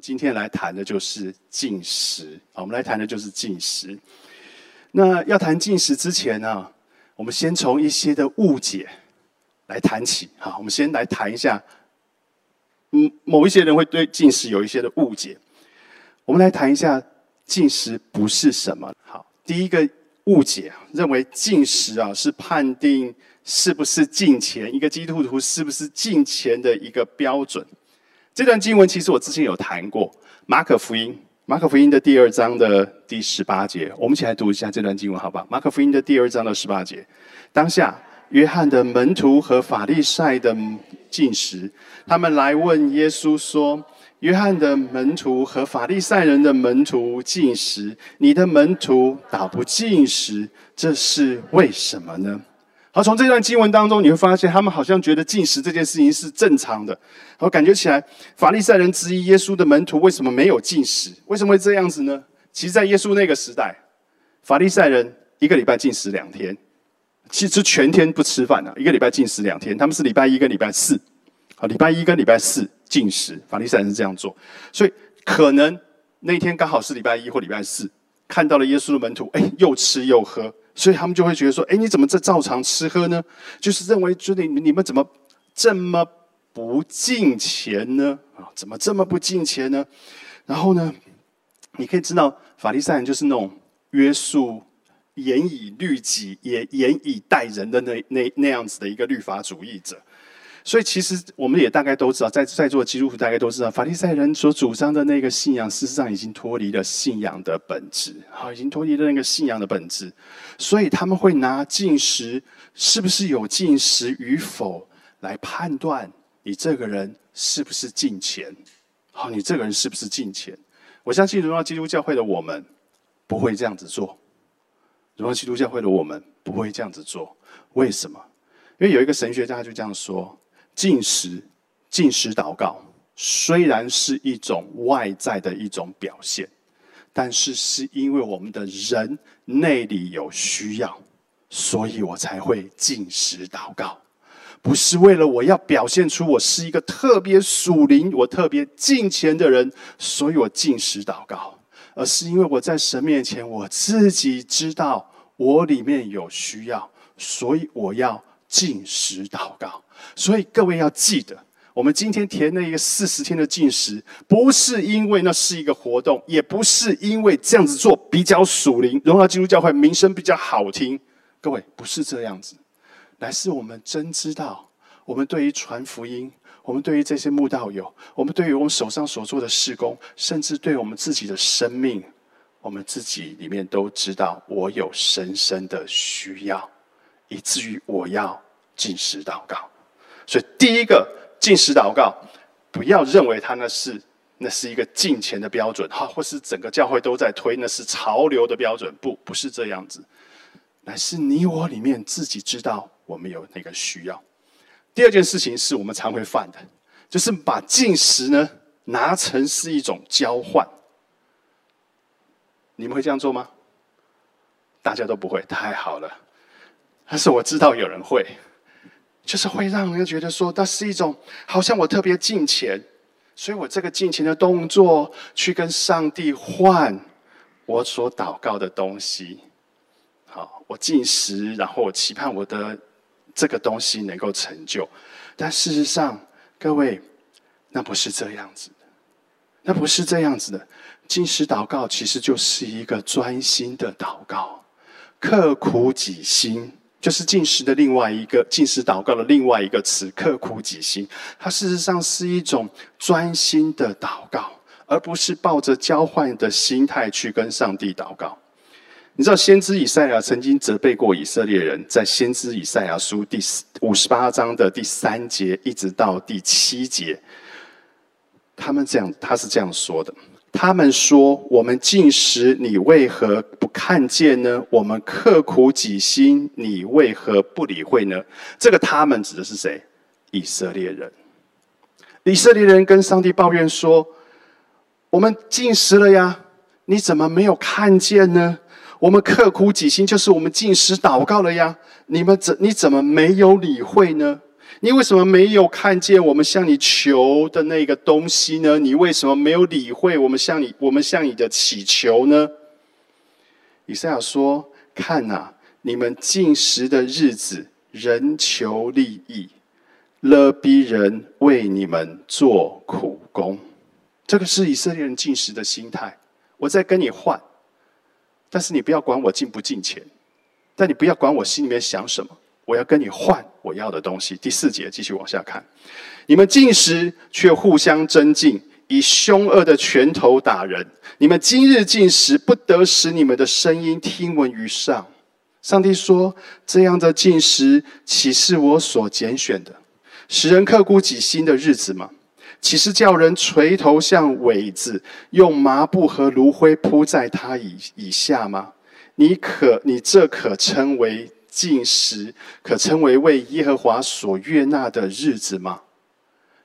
今天来谈的就是进食啊，我们来谈的就是进食。那要谈进食之前呢，我们先从一些的误解来谈起。好，我们先来谈一下，嗯，某一些人会对进食有一些的误解。我们来谈一下进食不是什么。好，第一个误解认为进食啊是判定是不是进前，一个基督徒是不是进前的一个标准。这段经文其实我之前有谈过，《马可福音》马可福音的第二章的第十八节，我们一起来读一下这段经文，好不好？马可福音的第二章的十八节，当下约翰的门徒和法利赛的进食，他们来问耶稣说：“约翰的门徒和法利赛人的门徒进食，你的门徒倒不进食，这是为什么呢？”而从这段经文当中，你会发现，他们好像觉得进食这件事情是正常的。我感觉起来，法利赛人质疑耶稣的门徒为什么没有进食？为什么会这样子呢？其实，在耶稣那个时代，法利赛人一个礼拜进食两天，其实全天不吃饭的，一个礼拜进食两天。他们是礼拜一跟礼拜四，啊，礼拜一跟礼拜四进食。法利赛人是这样做，所以可能那天刚好是礼拜一或礼拜四，看到了耶稣的门徒，哎，又吃又喝。所以他们就会觉得说：“哎，你怎么这照常吃喝呢？就是认为，就你你们怎么这么不敬钱呢？啊，怎么这么不敬钱呢？然后呢，你可以知道，法利赛人就是那种约束、严以律己、也严以待人的那那那样子的一个律法主义者。”所以，其实我们也大概都知道，在在座的基督徒大概都知道，法利赛人所主张的那个信仰，事实上已经脱离了信仰的本质，好，已经脱离了那个信仰的本质。所以，他们会拿进食是不是有进食与否来判断你这个人是不是进钱。好，你这个人是不是进钱？我相信荣耀基督教会的我们不会这样子做。荣耀基督教会的我们不会这样子做。为什么？因为有一个神学家就这样说。进食、进食祷告，虽然是一种外在的一种表现，但是是因为我们的人内里有需要，所以我才会进食祷告，不是为了我要表现出我是一个特别属灵、我特别敬虔的人，所以我进食祷告，而是因为我在神面前，我自己知道我里面有需要，所以我要进食祷告。所以各位要记得，我们今天填那一个四十天的禁食，不是因为那是一个活动，也不是因为这样子做比较属灵，荣耀基督教会名声比较好听。各位不是这样子，乃是我们真知道，我们对于传福音，我们对于这些慕道友，我们对于我们手上所做的事工，甚至对我们自己的生命，我们自己里面都知道，我有深深的需要，以至于我要进食祷告。所以，第一个进食祷告，不要认为它那是那是一个进钱的标准，哈，或是整个教会都在推，那是潮流的标准。不，不是这样子，乃是你我里面自己知道我们有那个需要。第二件事情是我们常会犯的，就是把进食呢拿成是一种交换。你们会这样做吗？大家都不会，太好了。但是我知道有人会。就是会让人觉得说，那是一种好像我特别敬钱，所以我这个敬钱的动作，去跟上帝换我所祷告的东西。好，我进食，然后我期盼我的这个东西能够成就。但事实上，各位，那不是这样子的，那不是这样子的。进食祷告其实就是一个专心的祷告，刻苦己心。就是进食的另外一个进食祷告的另外一个词，刻苦己心。它事实上是一种专心的祷告，而不是抱着交换的心态去跟上帝祷告。你知道，先知以赛亚曾经责备过以色列人，在先知以赛亚书第五十八章的第三节一直到第七节，他们这样，他是这样说的。他们说：“我们进食，你为何看见呢？我们刻苦己心，你为何不理会呢？”这个“他们”指的是谁？以色列人。以色列人跟上帝抱怨说：“我们进食了呀，你怎么没有看见呢？我们刻苦己心，就是我们进食祷告了呀，你们怎你怎么没有理会呢？”你为什么没有看见我们向你求的那个东西呢？你为什么没有理会我们向你我们向你的祈求呢？以赛亚说：“看呐，你们进食的日子，人求利益，勒逼人为你们做苦工。”这个是以色列人进食的心态。我在跟你换，但是你不要管我进不进钱，但你不要管我心里面想什么。我要跟你换我要的东西。第四节继续往下看，你们进食却互相争竞，以凶恶的拳头打人。你们今日进食，不得使你们的声音听闻于上。上帝说：这样的进食，岂是我所拣选的，使人刻骨己心的日子吗？岂是叫人垂头像苇子，用麻布和炉灰铺在他以以下吗？你可，你这可称为？进食可称为为耶和华所悦纳的日子吗？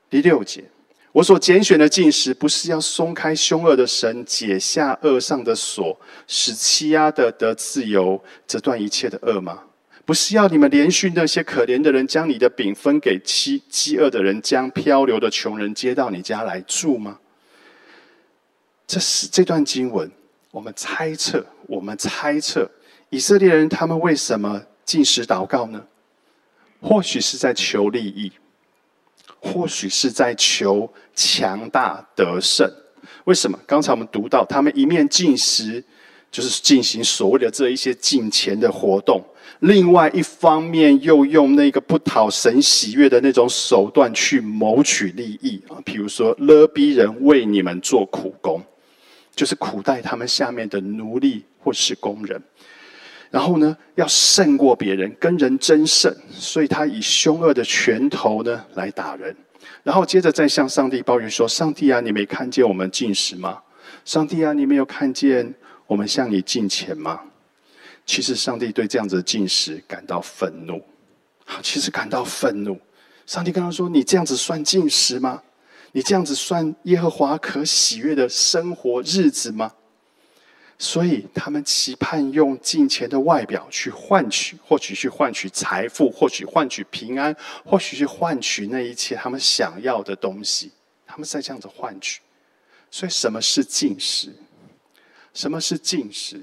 第六节，我所拣选的进食，不是要松开凶恶的神，解下恶上的锁，使欺压的得自由，折断一切的恶吗？不是要你们连续那些可怜的人，将你的饼分给饥饥饿的人，将漂流的穷人接到你家来住吗？这是这段经文，我们猜测，我们猜测以色列人他们为什么？进食祷告呢？或许是在求利益，或许是在求强大得胜。为什么？刚才我们读到，他们一面进食，就是进行所谓的这一些进钱的活动；另外一方面，又用那个不讨神喜悦的那种手段去谋取利益啊，比如说勒逼人为你们做苦工，就是苦待他们下面的奴隶或是工人。然后呢，要胜过别人，跟人争胜，所以他以凶恶的拳头呢来打人。然后接着再向上帝抱怨说：“上帝啊，你没看见我们进食吗？上帝啊，你没有看见我们向你进钱吗？”其实上帝对这样子的进食感到愤怒，其实感到愤怒。上帝跟他说：“你这样子算进食吗？你这样子算耶和华可喜悦的生活日子吗？”所以，他们期盼用金钱的外表去换取，或许去换取财富，或许换取平安，或许去换取那一切他们想要的东西。他们在这样子换取。所以，什么是进食？什么是进食？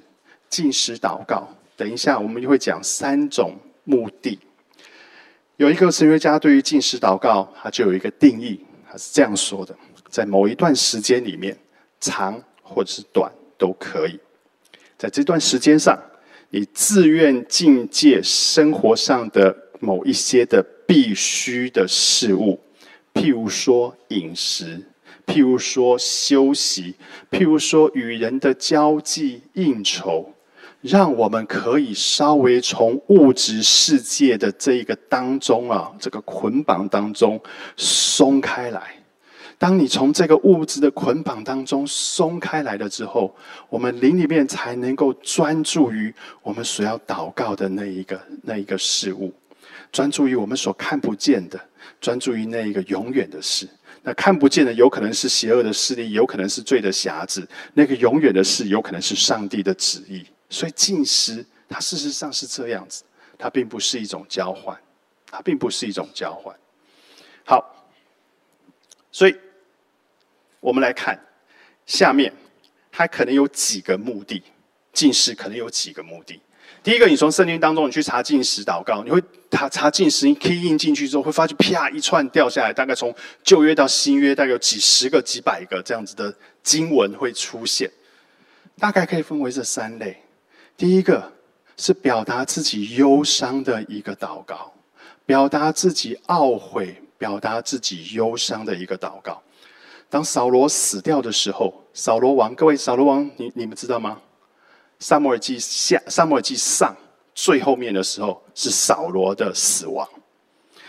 进食祷告。等一下，我们就会讲三种目的。有一个神学家对于进食祷告，他就有一个定义，他是这样说的：在某一段时间里面，长或者是短都可以。在这段时间上，你自愿境界生活上的某一些的必须的事物，譬如说饮食，譬如说休息，譬如说与人的交际应酬，让我们可以稍微从物质世界的这一个当中啊，这个捆绑当中松开来。当你从这个物质的捆绑当中松开来了之后，我们灵里面才能够专注于我们所要祷告的那一个那一个事物，专注于我们所看不见的，专注于那一个永远的事。那看不见的有可能是邪恶的势力，有可能是罪的匣子；那个永远的事有可能是上帝的旨意。所以进食，它事实上是这样子，它并不是一种交换，它并不是一种交换。好，所以。我们来看下面，它可能有几个目的。进食可能有几个目的。第一个，你从圣经当中你去查进食祷告，你会查查进食，你 key in 进去之后，会发现啪一串掉下来，大概从旧约到新约，大概有几十个、几百个这样子的经文会出现。大概可以分为这三类。第一个是表达自己忧伤的一个祷告，表达自己懊悔、表达自己忧伤的一个祷告。当扫罗死掉的时候，扫罗王，各位扫罗王，你你们知道吗？萨摩尔记下，萨摩尔记上最后面的时候是扫罗的死亡。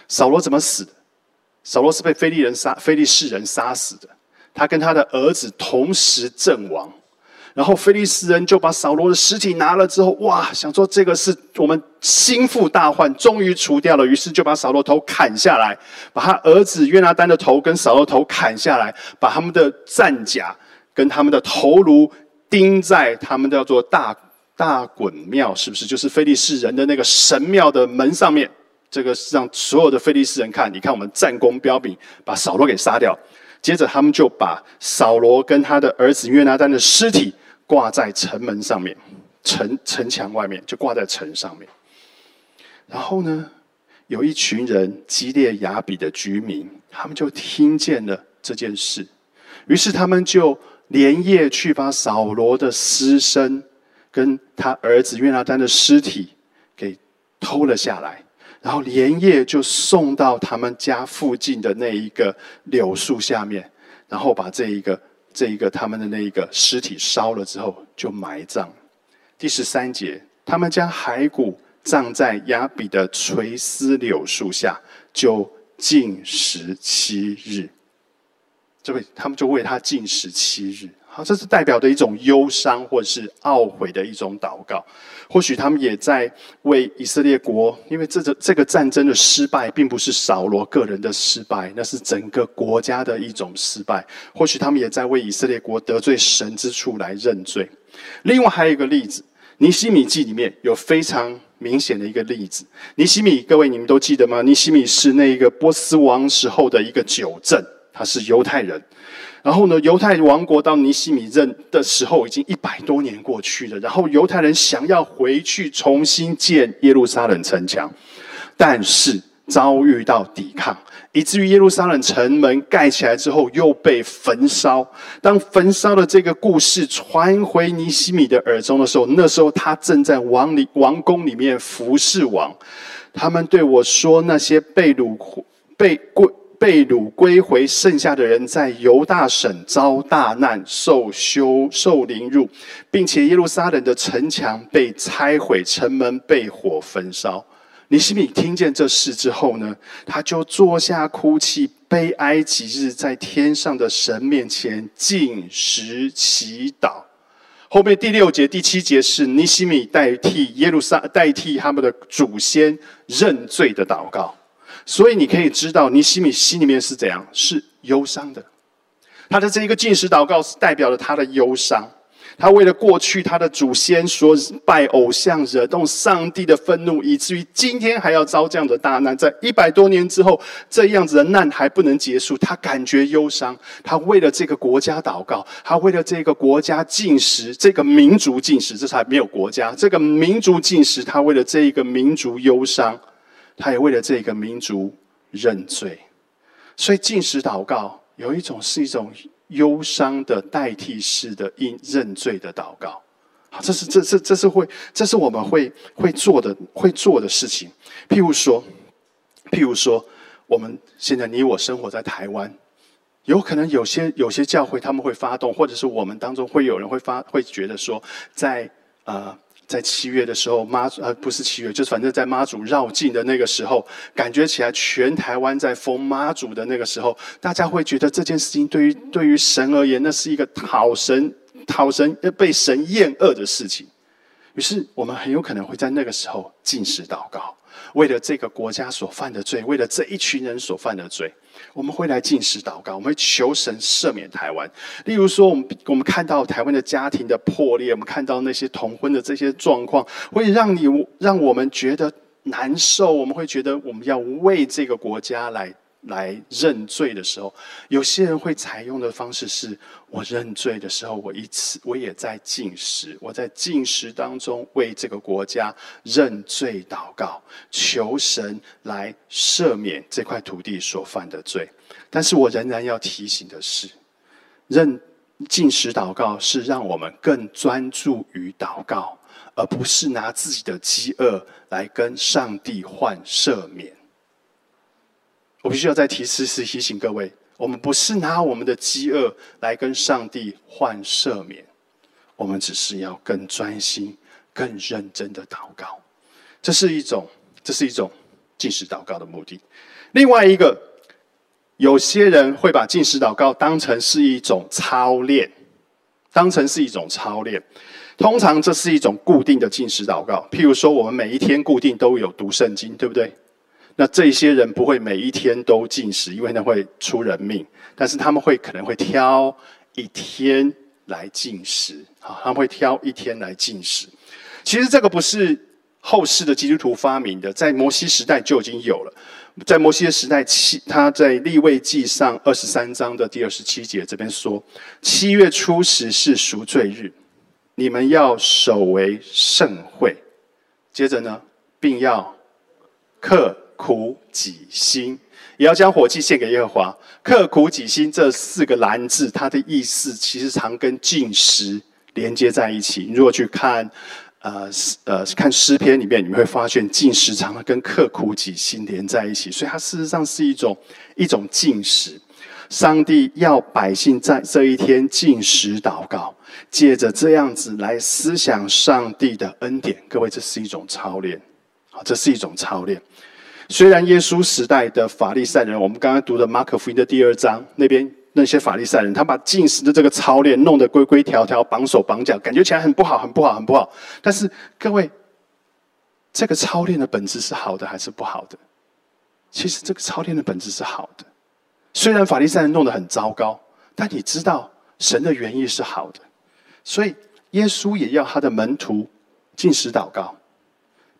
扫罗怎么死的？扫罗是被非利人杀，非利士人杀死的。他跟他的儿子同时阵亡。然后菲利斯人就把扫罗的尸体拿了之后，哇，想说这个是我们心腹大患，终于除掉了。于是就把扫罗头砍下来，把他儿子约拿丹的头跟扫罗头砍下来，把他们的战甲跟他们的头颅钉在他们叫做大大衮庙，是不是？就是菲利士人的那个神庙的门上面，这个是让所有的菲利斯人看，你看我们战功彪炳，把扫罗给杀掉。接着他们就把扫罗跟他的儿子约拿丹的尸体挂在城门上面，城城墙外面就挂在城上面。然后呢，有一群人基列雅比的居民，他们就听见了这件事，于是他们就连夜去把扫罗的尸身跟他儿子约拿丹的尸体给偷了下来。然后连夜就送到他们家附近的那一个柳树下面，然后把这一个这一个他们的那一个尸体烧了之后就埋葬。第十三节，他们将骸骨葬在亚比的垂丝柳树下，就禁食七日。这位他们就为他禁食七日。好，这是代表的一种忧伤或者是懊悔的一种祷告。或许他们也在为以色列国，因为这个这个战争的失败，并不是扫罗个人的失败，那是整个国家的一种失败。或许他们也在为以色列国得罪神之处来认罪。另外还有一个例子，《尼西米记》里面有非常明显的一个例子。尼西米，各位你们都记得吗？尼西米是那个波斯王时候的一个九正，他是犹太人。然后呢，犹太王国到尼西米任的时候，已经一百多年过去了。然后犹太人想要回去重新建耶路撒冷城墙，但是遭遇到抵抗，以至于耶路撒冷城门盖起来之后又被焚烧。当焚烧的这个故事传回尼西米的耳中的时候，那时候他正在王里王宫里面服侍王。他们对我说：“那些被掳、被归。”被掳归回，剩下的人在犹大省遭大难，受羞受凌辱，并且耶路撒冷的城墙被拆毁，城门被火焚烧。尼西米听见这事之后呢，他就坐下哭泣，悲哀几日，在天上的神面前进食祈祷。后面第六节、第七节是尼西米代替耶路撒代替他们的祖先认罪的祷告。所以你可以知道，尼西米心里面是怎样，是忧伤的。他的这一个进食祷告，是代表了他的忧伤。他为了过去他的祖先所拜偶像，惹动上帝的愤怒，以至于今天还要遭这样的大难。在一百多年之后，这样子的难还不能结束，他感觉忧伤。他为了这个国家祷告，他为了这个国家进食，这个民族进食，这才没有国家。这个民族进食，他为了这一个民族忧伤。他也为了这个民族认罪，所以进食祷告有一种是一种忧伤的代替式的应认罪的祷告。好，这是这是这是会这是我们会会做的会做的事情。譬如说，譬如说，我们现在你我生活在台湾，有可能有些有些教会他们会发动，或者是我们当中会有人会发会觉得说，在呃。在七月的时候，妈祖呃不是七月，就是反正在妈祖绕境的那个时候，感觉起来全台湾在封妈祖的那个时候，大家会觉得这件事情对于对于神而言，那是一个讨神讨神被神厌恶的事情。于是我们很有可能会在那个时候进食祷告，为了这个国家所犯的罪，为了这一群人所犯的罪。我们会来进食祷告，我们会求神赦免台湾。例如说，我们我们看到台湾的家庭的破裂，我们看到那些同婚的这些状况，会让你让我们觉得难受。我们会觉得我们要为这个国家来。来认罪的时候，有些人会采用的方式是：我认罪的时候，我一次我也在进食，我在进食当中为这个国家认罪祷告，求神来赦免这块土地所犯的罪。但是我仍然要提醒的是，认进食祷告是让我们更专注于祷告，而不是拿自己的饥饿来跟上帝换赦免。我必须要再提示、是提醒各位：我们不是拿我们的饥饿来跟上帝换赦免，我们只是要更专心、更认真的祷告。这是一种，这是一种进食祷告的目的。另外一个，有些人会把进食祷告当成是一种操练，当成是一种操练。通常这是一种固定的进食祷告。譬如说，我们每一天固定都有读圣经，对不对？那这些人不会每一天都进食，因为那会出人命。但是他们会可能会挑一天来进食，啊，他们会挑一天来进食。其实这个不是后世的基督徒发明的，在摩西时代就已经有了。在摩西的时代，七他在立位记上二十三章的第二十七节这边说：七月初十是赎罪日，你们要守为圣会。接着呢，并要刻苦己心，也要将火祭献给耶和华。刻苦己心这四个蓝字，它的意思其实常跟进食连接在一起。你如果去看。呃，呃，看诗篇里面，你会发现进食常常跟刻苦己心连在一起，所以它事实上是一种一种进食。上帝要百姓在这一天进食祷告，借着这样子来思想上帝的恩典。各位，这是一种操练，好，这是一种操练。虽然耶稣时代的法利赛人，我们刚刚读的马可福音的第二章那边。那些法利赛人，他把进食的这个操练弄得规规条条、绑手绑脚，感觉起来很不好、很不好、很不好。但是各位，这个操练的本质是好的还是不好的？其实这个操练的本质是好的。虽然法利赛人弄得很糟糕，但你知道神的原意是好的。所以耶稣也要他的门徒进食祷告。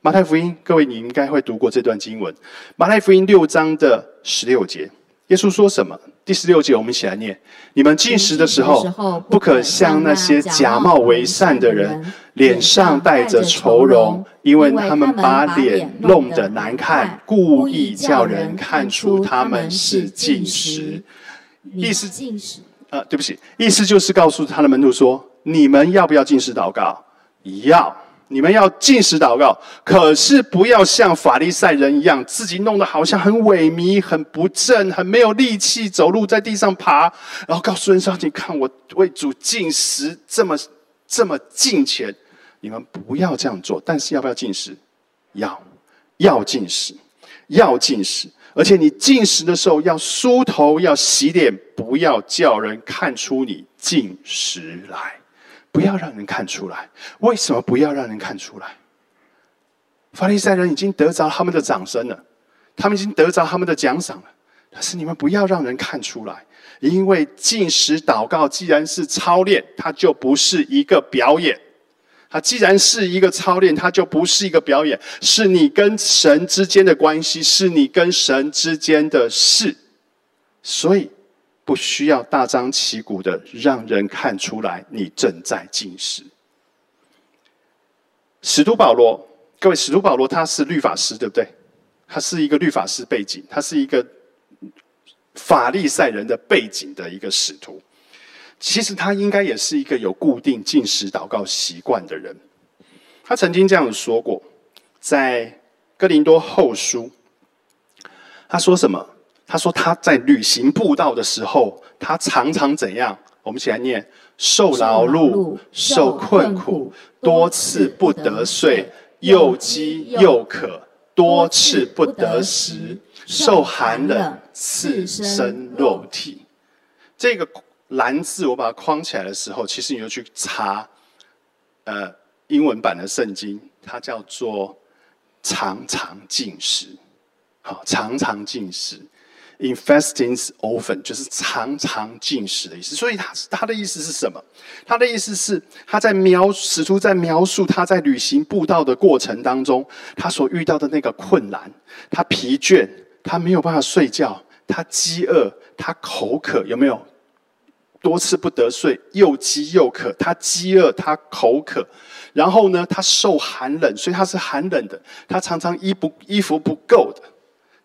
马太福音，各位你应该会读过这段经文。马太福音六章的十六节，耶稣说什么？第十六节，我们一起来念：你们进食的时候，不可像那些假冒为善的人，脸上带着愁容，因为他们把脸弄得难看，故意叫人看出他们是进食。意思进食？呃，对不起，意思就是告诉他的门徒说：你们要不要进食祷告？要。你们要进食祷告，可是不要像法利赛人一样，自己弄得好像很萎靡、很不正、很没有力气走路在地上爬，然后告诉人说：“你看我为主进食这么这么敬虔。”你们不要这样做。但是要不要进食？要，要进食，要进食。而且你进食的时候要梳头、要洗脸，不要叫人看出你进食来。不要让人看出来，为什么不要让人看出来？法利赛人已经得着他们的掌声了，他们已经得着他们的奖赏了。但是你们不要让人看出来，因为进食祷告既然是操练，它就不是一个表演。它既然是一个操练，它就不是一个表演，是你跟神之间的关系，是你跟神之间的事。所以。不需要大张旗鼓的让人看出来你正在进食。使徒保罗，各位，使徒保罗他是律法师，对不对？他是一个律法师背景，他是一个法利赛人的背景的一个使徒。其实他应该也是一个有固定进食祷告习惯的人。他曾经这样说过，在哥林多后书，他说什么？他说他在旅行步道的时候，他常常怎样？我们一起来念：受劳碌，受困苦，多次不得睡，又饥又渴，多次不得食，受寒冷，刺身肉体。这个蓝字我把它框起来的时候，其实你就去查，呃，英文版的圣经，它叫做常常进食。好，常常进食。Infestings often 就是常常进食的意思，所以他他的意思是什么？他的意思是他在描使出在描述他在旅行步道的过程当中，他所遇到的那个困难，他疲倦，他没有办法睡觉，他饥饿，他口渴，有没有？多次不得睡，又饥又渴，他饥饿，他口渴，然后呢，他受寒冷，所以他是寒冷的，他常常衣不衣服不够的。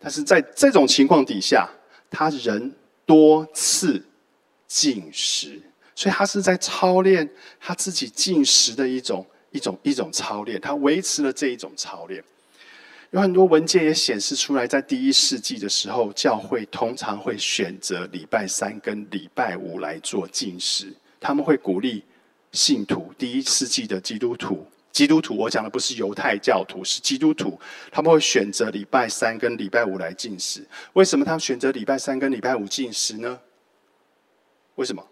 但是在这种情况底下，他人多次进食，所以他是在操练他自己进食的一种一种一种操练。他维持了这一种操练。有很多文件也显示出来，在第一世纪的时候，教会通常会选择礼拜三跟礼拜五来做进食。他们会鼓励信徒，第一世纪的基督徒。基督徒，我讲的不是犹太教徒，是基督徒。他们会选择礼拜三跟礼拜五来进食。为什么他们选择礼拜三跟礼拜五进食呢？为什么？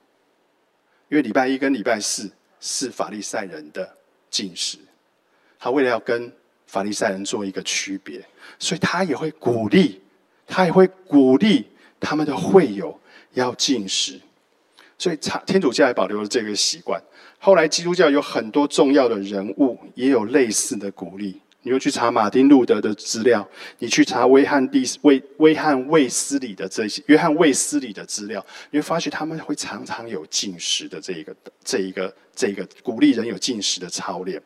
因为礼拜一跟礼拜四是法利赛人的进食。他为了要跟法利赛人做一个区别，所以他也会鼓励，他也会鼓励他们的会友要进食。所以，天主教也保留了这个习惯。后来，基督教有很多重要的人物也有类似的鼓励。你又去查马丁路德的资料，你去查威汉第威威汉卫斯理的这些约翰卫斯理的资料，你会发现他们会常常有进食的这一个这一个这一个鼓励人有进食的操练。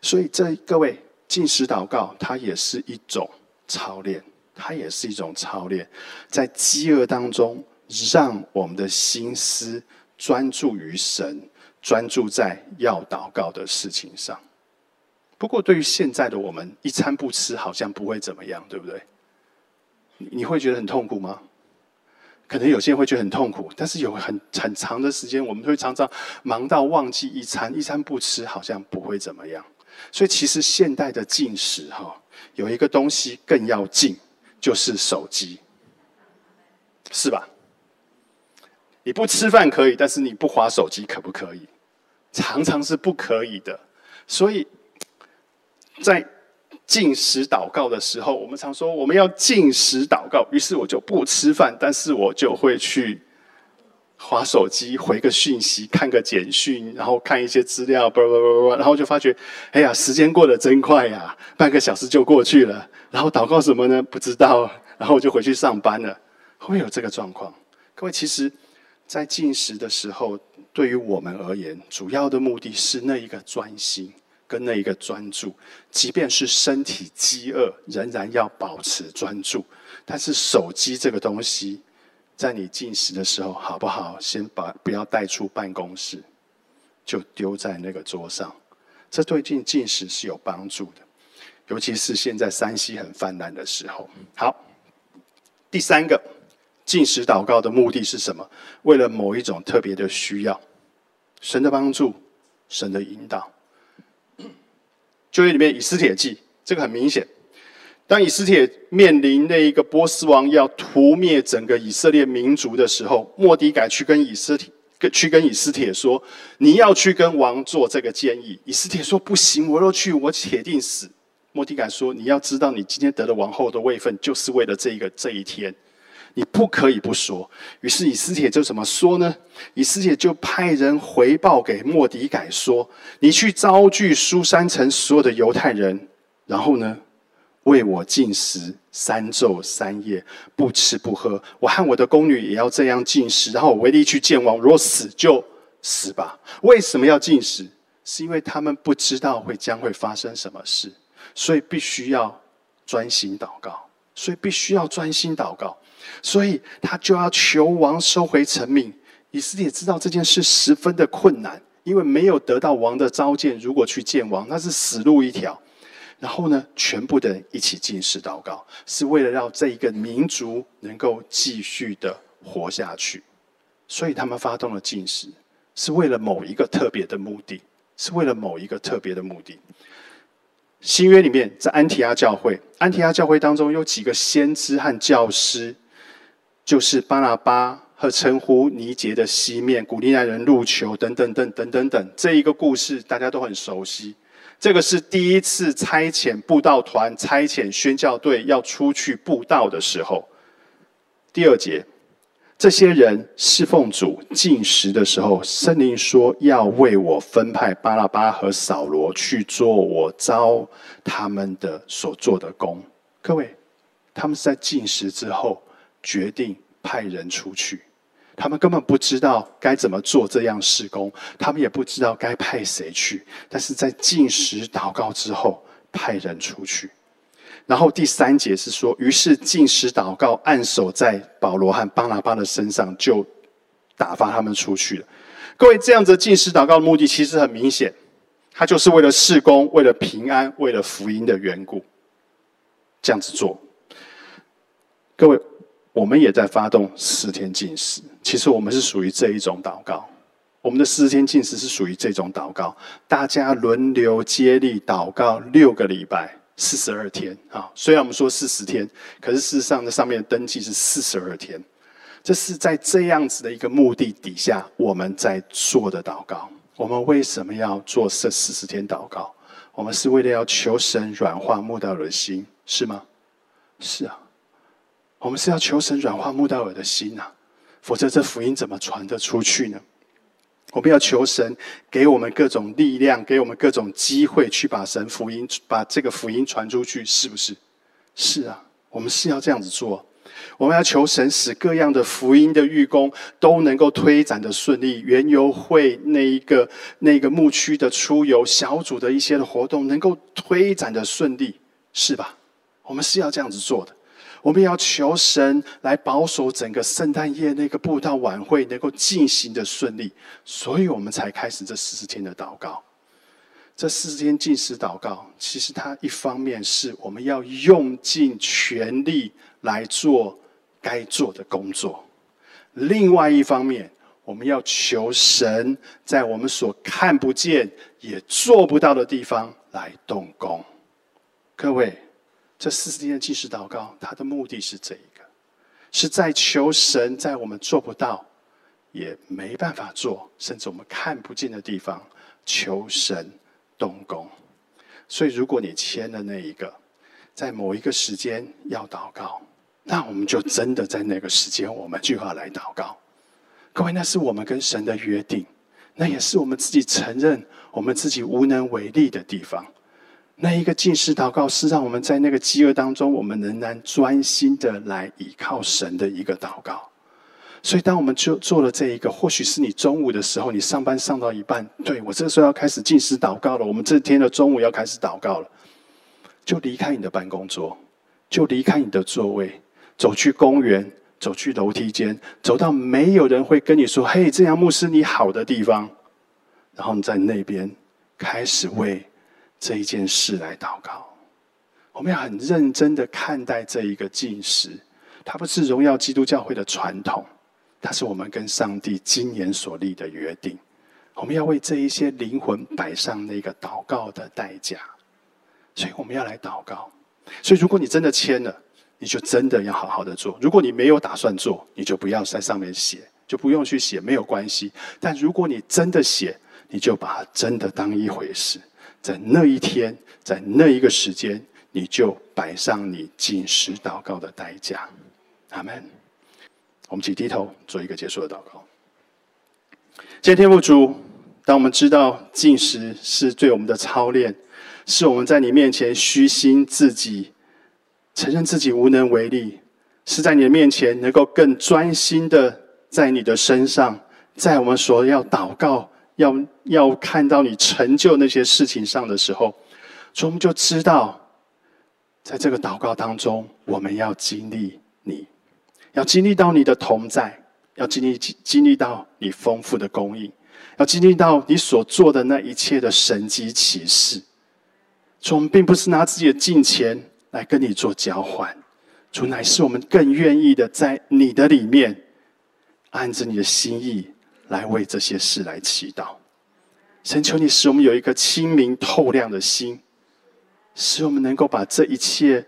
所以这各位进食祷告，它也是一种操练，它也是一种操练，在饥饿当中，让我们的心思专注于神，专注在要祷告的事情上。不过，对于现在的我们，一餐不吃好像不会怎么样，对不对？你你会觉得很痛苦吗？可能有些人会觉得很痛苦，但是有很很长的时间，我们会常常忙到忘记一餐，一餐不吃好像不会怎么样。所以，其实现代的进食哈，有一个东西更要禁，就是手机，是吧？你不吃饭可以，但是你不划手机可不可以？常常是不可以的，所以。在进食祷告的时候，我们常说我们要进食祷告，于是我就不吃饭，但是我就会去划手机、回个讯息、看个简讯，然后看一些资料，叭叭叭叭，然后就发觉，哎呀，时间过得真快呀，半个小时就过去了。然后祷告什么呢？不知道，然后我就回去上班了。会有这个状况？各位，其实，在进食的时候，对于我们而言，主要的目的是那一个专心。跟那一个专注，即便是身体饥饿，仍然要保持专注。但是手机这个东西，在你进食的时候，好不好？先把不要带出办公室，就丢在那个桌上。这对进进食是有帮助的，尤其是现在山西很泛滥的时候。好，第三个进食祷告的目的是什么？为了某一种特别的需要，神的帮助，神的引导。旧约里面以斯帖记，这个很明显。当以斯帖面临那一个波斯王要屠灭整个以色列民族的时候，莫迪改去跟以斯帖，去跟以斯帖说：“你要去跟王做这个建议。”以斯帖说：“不行，我若去，我铁定死。”莫迪改说：“你要知道，你今天得了王后的位分，就是为了这一个这一天。”你不可以不说。于是以斯帖就怎么说呢？以斯帖就派人回报给莫迪改说：“你去招聚苏山城所有的犹太人，然后呢，为我进食三昼三夜，不吃不喝。我和我的宫女也要这样进食。然后我唯力去见王，若死就死吧。为什么要进食？是因为他们不知道会将会发生什么事，所以必须要专心祷告。所以必须要专心祷告。”所以他就要求王收回成命。以色列知道这件事十分的困难，因为没有得到王的召见，如果去见王，那是死路一条。然后呢，全部的人一起进食祷告，是为了让这一个民族能够继续的活下去。所以他们发动了进食，是为了某一个特别的目的，是为了某一个特别的目的。新约里面，在安提阿教会，安提阿教会当中有几个先知和教师。就是巴拿巴和称呼尼杰的西面，古利奈人入球等等等等等等，这一个故事大家都很熟悉。这个是第一次差遣布道团、差遣宣教队要出去布道的时候。第二节，这些人侍奉主进食的时候，圣灵说要为我分派巴拉巴和扫罗去做我招他们的所做的工。各位，他们是在进食之后。决定派人出去，他们根本不知道该怎么做这样施工，他们也不知道该派谁去。但是在进食祷告之后，派人出去。然后第三节是说，于是进食祷告，按手在保罗和巴拿巴的身上，就打发他们出去了。各位，这样子进食祷告的目的其实很明显，他就是为了事工，为了平安，为了福音的缘故，这样子做。各位。我们也在发动四天禁食，其实我们是属于这一种祷告。我们的四天禁食是属于这种祷告，大家轮流接力祷告六个礼拜，四十二天啊。虽然我们说四十天，可是事实上，那上面的登记是四十二天。这是在这样子的一个目的底下，我们在做的祷告。我们为什么要做这四十天祷告？我们是为了要求神软化木道的心，是吗？是啊。我们是要求神软化穆道尔的心呐，否则这福音怎么传得出去呢？我们要求神给我们各种力量，给我们各种机会，去把神福音、把这个福音传出去，是不是？是啊，我们是要这样子做。我们要求神使各样的福音的预工都能够推展的顺利，原游会那一个那个牧区的出游小组的一些的活动能够推展的顺利，是吧？我们是要这样子做的。我们要求神来保守整个圣诞夜那个布道晚会能够进行的顺利，所以我们才开始这四十天的祷告。这四十天进食祷告，其实它一方面是我们要用尽全力来做该做的工作，另外一方面，我们要求神在我们所看不见也做不到的地方来动工。各位。这四十天的进食祷告，它的目的是这一个，是在求神在我们做不到、也没办法做，甚至我们看不见的地方，求神动工。所以，如果你签了那一个，在某一个时间要祷告，那我们就真的在那个时间，我们就要来祷告。各位，那是我们跟神的约定，那也是我们自己承认我们自己无能为力的地方。那一个进食祷告是让我们在那个饥饿当中，我们仍然专心的来依靠神的一个祷告。所以，当我们就做了这一个，或许是你中午的时候，你上班上到一半，对我这个时候要开始进食祷告了。我们这天的中午要开始祷告了，就离开你的办公桌，就离开你的座位，走去公园，走去楼梯间，走到没有人会跟你说“嘿，这样牧师你好”的地方，然后你在那边开始为。这一件事来祷告，我们要很认真的看待这一个进食，它不是荣耀基督教会的传统，它是我们跟上帝今年所立的约定。我们要为这一些灵魂摆上那个祷告的代价，所以我们要来祷告。所以，如果你真的签了，你就真的要好好的做；如果你没有打算做，你就不要在上面写，就不用去写，没有关系。但如果你真的写，你就把它真的当一回事。在那一天，在那一个时间，你就摆上你进食祷告的代价。阿门。我们请低头做一个结束的祷告。今天父主，当我们知道进食是对我们的操练，是我们在你面前虚心自己，承认自己无能为力，是在你的面前能够更专心的在你的身上，在我们所要祷告。要要看到你成就那些事情上的时候，所以我们就知道，在这个祷告当中，我们要经历你，要经历到你的同在，要经历经历到你丰富的供应，要经历到你所做的那一切的神迹奇事。所以我们并不是拿自己的金钱来跟你做交换，主乃是我们更愿意的在你的里面，按着你的心意。来为这些事来祈祷，神求你使我们有一个清明透亮的心，使我们能够把这一切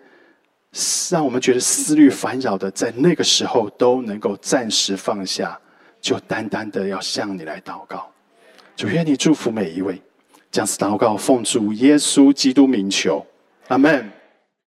让我们觉得思虑烦扰的，在那个时候都能够暂时放下，就单单的要向你来祷告。主愿你祝福每一位，将此祷告奉主耶稣基督名求，阿门。